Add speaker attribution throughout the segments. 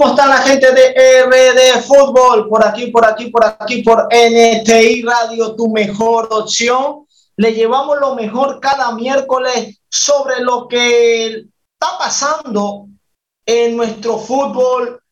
Speaker 1: ¿Cómo está la gente de RD Fútbol? Por aquí, por aquí, por aquí, por NTI Radio, tu mejor opción. Le llevamos lo mejor cada miércoles sobre lo que está pasando en nuestro fútbol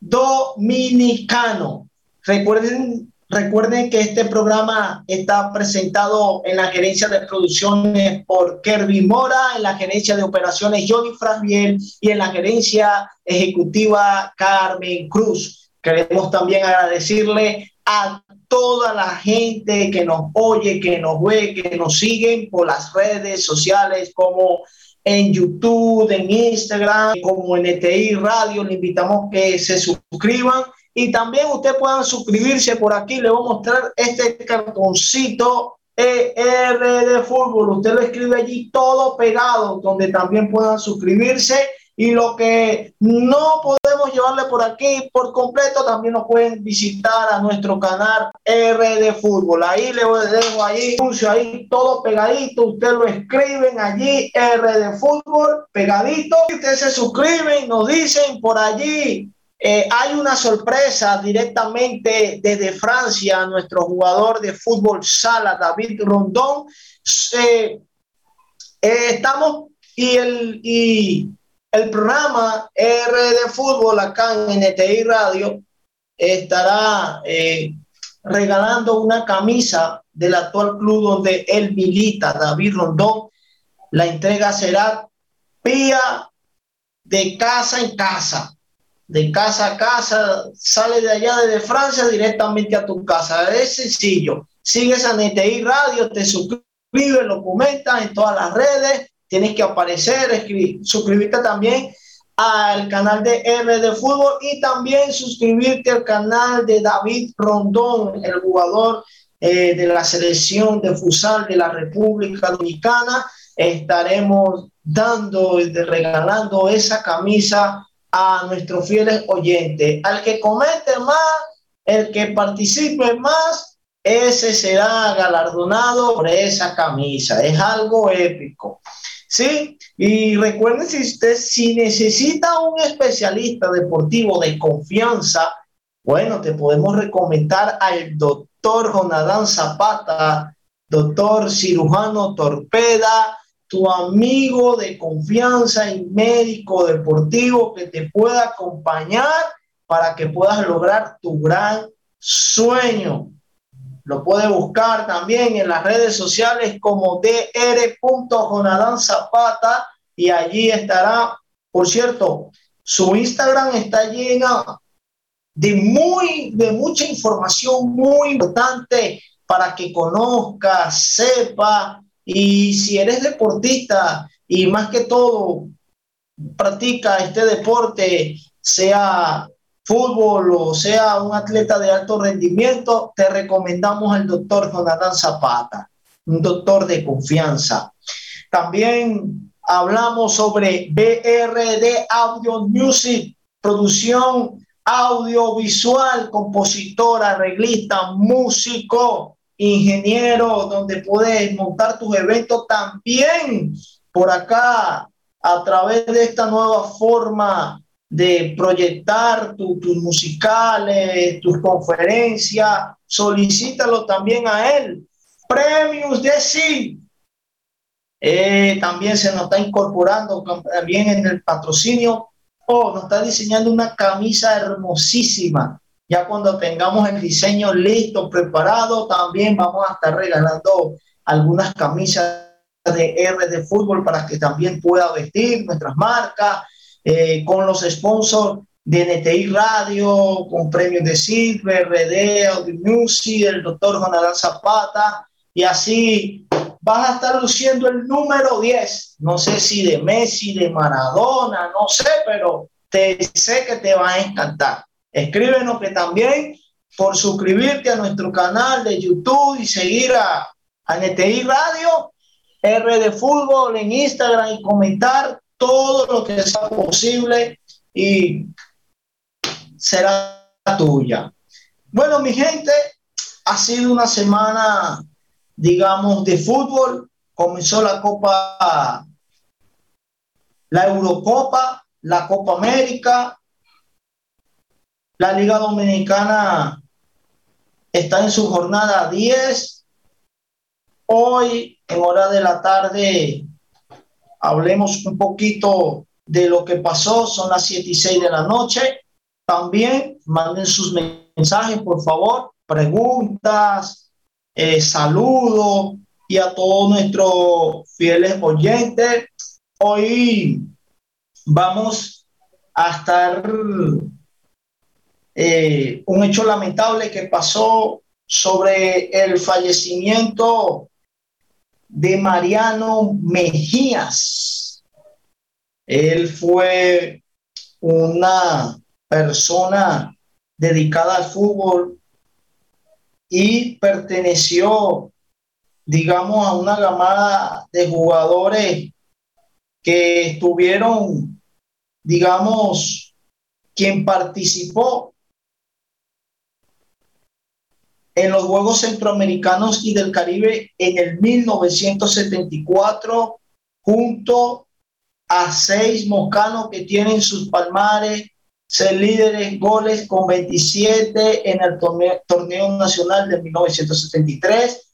Speaker 1: dominicano. Recuerden Recuerden que este programa está presentado en la gerencia de producciones por Kerby Mora, en la gerencia de operaciones Johnny Frasbiel y en la gerencia ejecutiva Carmen Cruz. Queremos también agradecerle a toda la gente que nos oye, que nos ve, que nos siguen por las redes sociales como en YouTube, en Instagram, como en ETI Radio. Le invitamos que se suscriban y también usted puedan suscribirse por aquí. Le voy a mostrar este cartoncito ER de fútbol. Usted lo escribe allí todo pegado, donde también puedan suscribirse. Y lo que no podemos llevarle por aquí por completo, también nos pueden visitar a nuestro canal R de Fútbol. Ahí le dejo ahí, ahí todo pegadito. Usted lo escriben allí, R de Fútbol, pegadito. Ustedes se suscriben, nos dicen por allí eh, hay una sorpresa directamente desde Francia, nuestro jugador de fútbol sala, David Rondón. Eh, eh, estamos y el, y el programa R de fútbol acá en NTI Radio estará regalando una camisa del actual club donde él milita, David Rondón. La entrega será vía de casa en casa de casa a casa, sale de allá desde Francia directamente a tu casa. Es sencillo. Sigues a NTI Radio, te suscribes, lo comentas en todas las redes, tienes que aparecer, escribir, suscribirte también al canal de R de Fútbol y también suscribirte al canal de David Rondón, el jugador eh, de la selección de Fusal de la República Dominicana. Estaremos dando, regalando esa camisa a nuestros fieles oyentes. Al que comente más, el que participe más, ese será galardonado por esa camisa. Es algo épico. ¿Sí? Y recuerden, si usted si necesita un especialista deportivo de confianza, bueno, te podemos recomendar al doctor Jonadán Zapata, doctor cirujano Torpeda, tu amigo de confianza y médico deportivo que te pueda acompañar para que puedas lograr tu gran sueño. Lo puedes buscar también en las redes sociales como dr. Zapata y allí estará, por cierto, su Instagram está llena de muy de mucha información muy importante para que conozca, sepa y si eres deportista y más que todo practica este deporte, sea fútbol o sea un atleta de alto rendimiento, te recomendamos al doctor Jonathan Zapata, un doctor de confianza. También hablamos sobre BRD Audio Music, producción audiovisual, compositor, arreglista, músico, ingeniero, donde puedes montar tus eventos también por acá a través de esta nueva forma de proyectar tus musicales, tus conferencias, solicítalo también a él. Premios de sí. Eh, también se nos está incorporando también en el patrocinio. Oh, nos está diseñando una camisa hermosísima ya cuando tengamos el diseño listo, preparado, también vamos a estar regalando algunas camisas de R de fútbol para que también pueda vestir nuestras marcas, eh, con los sponsors de NTI Radio, con premios de Silver, RD, Audio Music, el doctor Adán Zapata, y así vas a estar luciendo el número 10. No sé si de Messi, de Maradona, no sé, pero te sé que te va a encantar. Escríbenos que también por suscribirte a nuestro canal de YouTube y seguir a, NTI Radio, R de Fútbol en Instagram y comentar todo lo que sea posible y será tuya. Bueno, mi gente, ha sido una semana, digamos, de fútbol. Comenzó la Copa, la Eurocopa, la Copa América, La Liga Dominicana está en su jornada 10. Hoy, en hora de la tarde, hablemos un poquito de lo que pasó. Son las 7 y 6 de la noche. También manden sus mensajes, por favor, preguntas, eh, saludos y a todos nuestros fieles oyentes. Hoy vamos a estar eh, un hecho lamentable que pasó sobre el fallecimiento de Mariano Mejías. Él fue una persona dedicada al fútbol y perteneció, digamos, a una gamada de jugadores que estuvieron, digamos, quien participó en los Juegos Centroamericanos y del Caribe en el 1974, junto a seis mocanos que tienen sus palmares, ser líderes goles con 27 en el torneo, torneo nacional de 1973.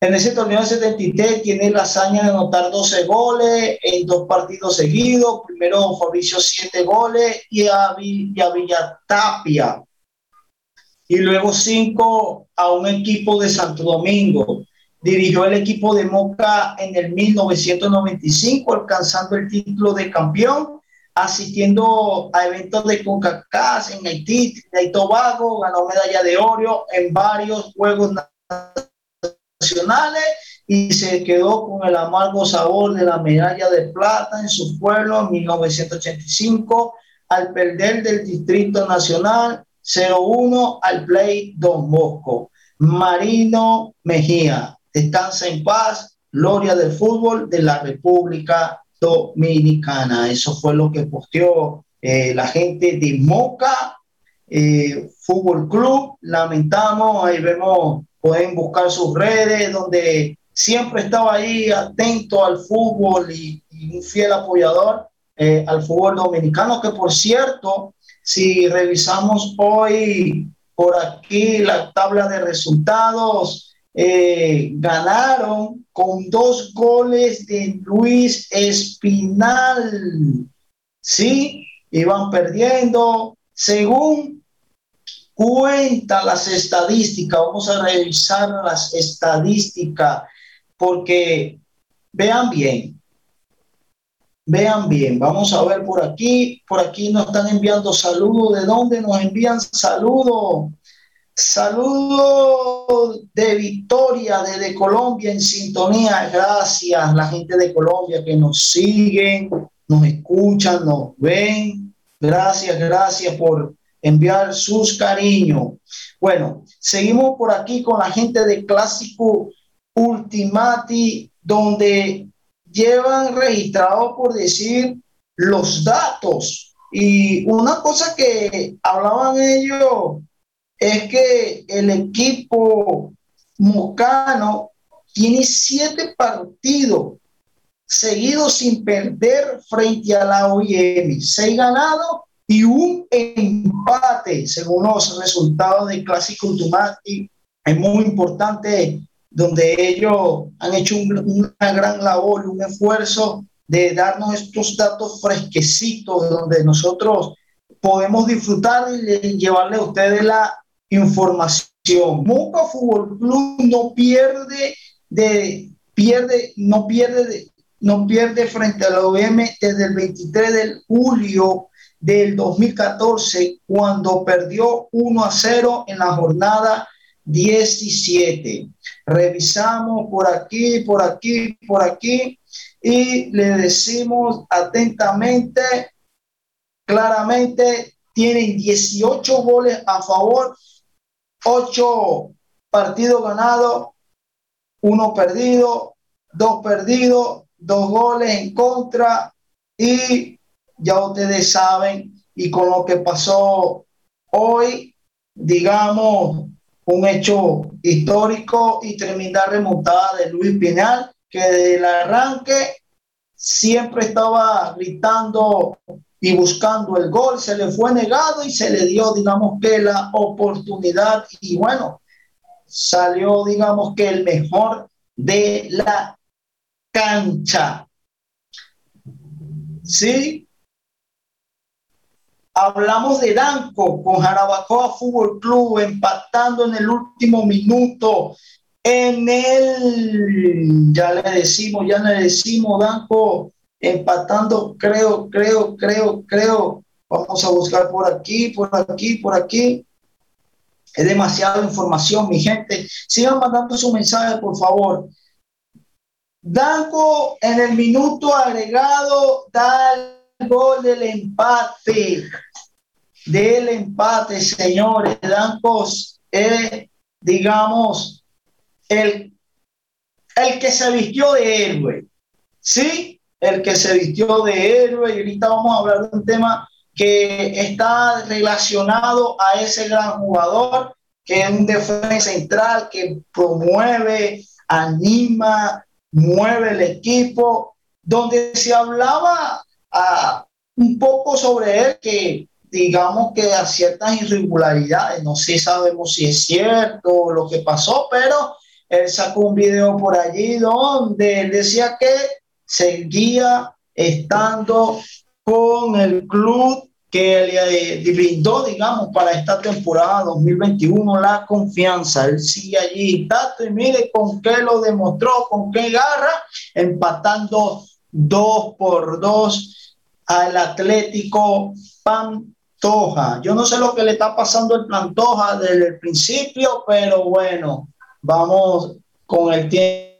Speaker 1: En ese torneo de 73 tiene la hazaña de anotar 12 goles en dos partidos seguidos. Primero Fabricio 7 goles y a, y a Villatapia y luego cinco a un equipo de Santo Domingo. Dirigió el equipo de Moca en el 1995, alcanzando el título de campeón, asistiendo a eventos de CONCACAF en Haití, de Tobago, ganó medalla de oro en varios juegos nacionales y se quedó con el amargo sabor de la medalla de plata en su pueblo en 1985 al perder del Distrito Nacional 0-1 al Play Don Bosco. Marino Mejía, descansa en paz, gloria del fútbol de la República Dominicana. Eso fue lo que posteó eh, la gente de Moca eh, Fútbol Club. Lamentamos, ahí vemos, pueden buscar sus redes, donde siempre estaba ahí atento al fútbol y, un fiel apoyador eh, al fútbol dominicano, que por cierto, si revisamos hoy por aquí la tabla de resultados, eh, ganaron con dos goles de Luis Espinal. Sí, iban perdiendo. Según cuenta las estadísticas, vamos a revisar las estadísticas porque vean bien, Vean bien, vamos a ver por aquí. Por aquí nos están enviando saludos. ¿De dónde nos envían saludos? Saludos de Victoria, desde Colombia, en sintonía. Gracias, la gente de Colombia que nos siguen, nos escuchan, nos ven. Gracias, gracias por enviar sus cariños. Bueno, seguimos por aquí con la gente de Clásico Ultimati, donde llevan registrado, por decir, los datos. Y una cosa que hablaban ellos es que el equipo mocano tiene siete partidos seguidos sin perder frente a la OIM, seis ganados y un empate, según los resultados del Clásico Ultimati. Es muy importante donde ellos han hecho una gran labor, un esfuerzo de darnos estos datos fresquecitos, donde nosotros podemos disfrutar y llevarle a ustedes la información. Moca Fútbol Club no pierde de pierde no pierde no pierde frente a la OM desde el 23 de julio del 2014 cuando perdió 1 a 0 en la jornada 17. Revisamos por aquí, por aquí, por aquí y le decimos atentamente, claramente, tienen 18 goles a favor, 8 partidos ganados, uno perdido, dos perdidos, dos goles en contra y ya ustedes saben y con lo que pasó hoy, digamos, un hecho histórico y tremenda remontada de Luis Pinal, que desde el arranque siempre estaba gritando y buscando el gol, se le fue negado y se le dio, digamos que la oportunidad y bueno, salió, digamos que el mejor de la cancha. Sí, Hablamos de Danco con Jarabacoa Fútbol Club empatando en el último minuto. En el, ya le decimos, ya le decimos, Danco empatando, creo, creo, creo, creo. Vamos a buscar por aquí, por aquí, por aquí. Es demasiada información, mi gente. Sigan mandando su mensaje, por favor. Danco en el minuto agregado da gol del empate, del empate, señores. Dancos es, digamos, el, el que se vistió de héroe, ¿sí? El que se vistió de héroe. Y ahorita vamos a hablar de un tema que está relacionado a ese gran jugador, que es un defensa central que promueve, anima, mueve el equipo, donde se hablaba un poco sobre él que digamos que a ciertas irregularidades, no sé, sabemos si es cierto lo que pasó, pero él sacó un video por allí donde él decía que seguía estando con el club que le brindó, digamos, para esta temporada 2021 la confianza. Él sigue allí y mire con qué lo demostró, con qué garra, empatando dos por dos al Atlético Pantoja. Yo no sé lo que le está pasando al Pantoja desde el principio, pero bueno, vamos con el tiempo